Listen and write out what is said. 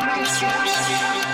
Christmas.